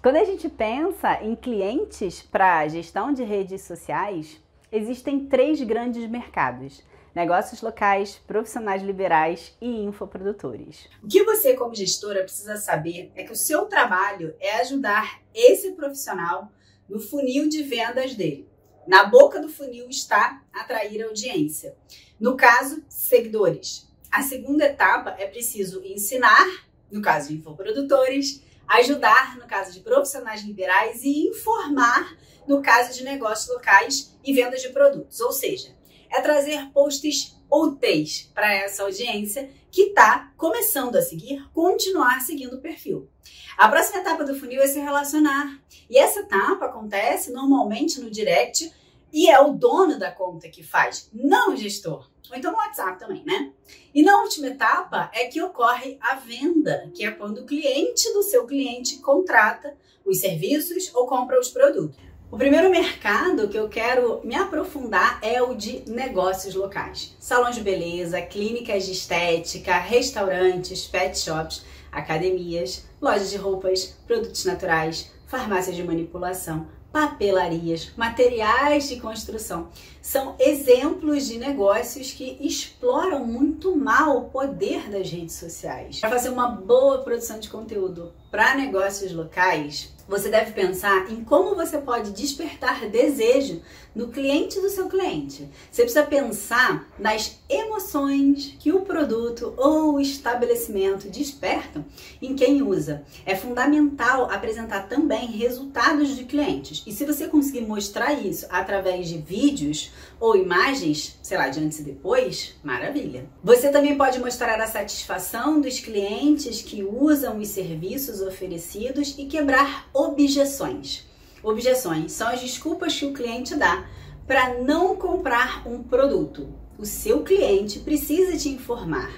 Quando a gente pensa em clientes para gestão de redes sociais, existem três grandes mercados: negócios locais, profissionais liberais e infoprodutores. O que você, como gestora, precisa saber é que o seu trabalho é ajudar esse profissional no funil de vendas dele. Na boca do funil está atrair audiência. No caso, seguidores. A segunda etapa é preciso ensinar, no caso infoprodutores, ajudar no caso de profissionais liberais e informar no caso de negócios locais e vendas de produtos. Ou seja, é trazer posts úteis para essa audiência que está começando a seguir, continuar seguindo o perfil. A próxima etapa do funil é se relacionar. E essa etapa acontece normalmente no direct e é o dono da conta que faz, não o gestor. Ou então no WhatsApp também, né? E na última etapa é que ocorre a venda, que é quando o cliente do seu cliente contrata os serviços ou compra os produtos. O primeiro mercado que eu quero me aprofundar é o de negócios locais. Salões de beleza, clínicas de estética, restaurantes, pet shops, academias, lojas de roupas, produtos naturais, farmácias de manipulação, papelarias, materiais de construção. São exemplos de negócios que exploram muito mal o poder das redes sociais. Para fazer uma boa produção de conteúdo para negócios locais, você deve pensar em como você pode despertar desejo no cliente do seu cliente. Você precisa pensar nas emoções que o produto ou o estabelecimento despertam em quem usa. É fundamental apresentar também resultados de clientes. E se você conseguir mostrar isso através de vídeos ou imagens, sei lá, de antes e depois, maravilha. Você também pode mostrar a satisfação dos clientes que usam os serviços oferecidos e quebrar objeções. Objeções são as desculpas que o cliente dá para não comprar um produto. O seu cliente precisa te informar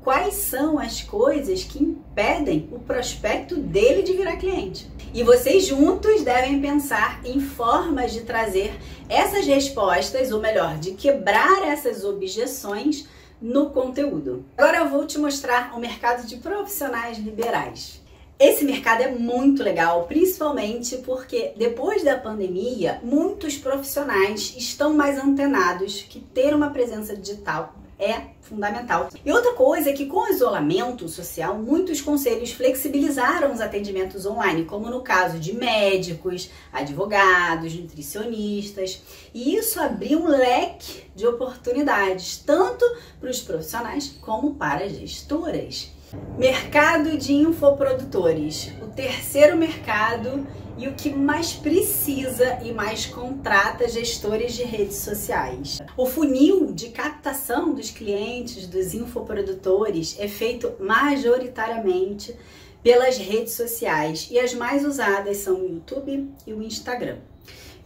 quais são as coisas que impedem o prospecto dele de virar cliente. E vocês juntos devem pensar em formas de trazer essas respostas, ou melhor, de quebrar essas objeções no conteúdo. Agora eu vou te mostrar o mercado de profissionais liberais. Esse mercado é muito legal, principalmente porque depois da pandemia, muitos profissionais estão mais antenados que ter uma presença digital é fundamental. E outra coisa é que com o isolamento social, muitos conselhos flexibilizaram os atendimentos online, como no caso de médicos, advogados, nutricionistas, e isso abriu um leque de oportunidades, tanto para os profissionais como para as gestoras. Mercado de infoprodutores, o terceiro mercado e o que mais precisa e mais contrata gestores de redes sociais. O funil de captação dos clientes dos infoprodutores é feito majoritariamente pelas redes sociais e as mais usadas são o YouTube e o Instagram.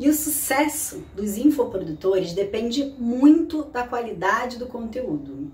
E o sucesso dos infoprodutores depende muito da qualidade do conteúdo.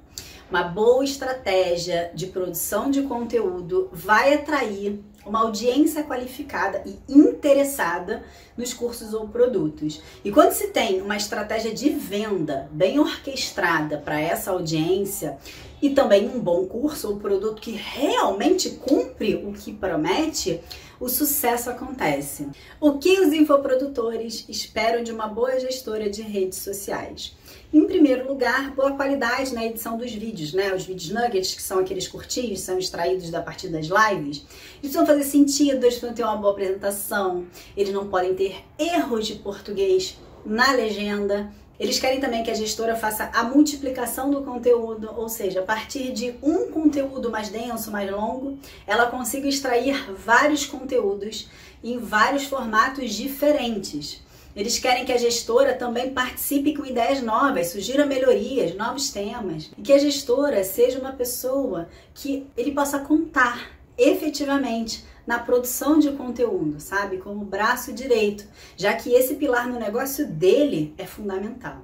Uma boa estratégia de produção de conteúdo vai atrair uma audiência qualificada e interessada nos cursos ou produtos. E quando se tem uma estratégia de venda bem orquestrada para essa audiência e também um bom curso ou produto que realmente cumpre o que promete, o sucesso acontece. O que os infoprodutores esperam de uma boa gestora de redes sociais? Em primeiro lugar, boa qualidade na edição dos vídeos, né? Os vídeos nuggets, que são aqueles curtinhos, são extraídos da partir das lives. Eles vão fazer sentido, eles vão ter uma boa apresentação, eles não podem ter erros de português na legenda. Eles querem também que a gestora faça a multiplicação do conteúdo, ou seja, a partir de um conteúdo mais denso, mais longo, ela consiga extrair vários conteúdos em vários formatos diferentes. Eles querem que a gestora também participe com ideias novas, sugira melhorias, novos temas, e que a gestora seja uma pessoa que ele possa contar efetivamente na produção de conteúdo, sabe? Como braço direito, já que esse pilar no negócio dele é fundamental.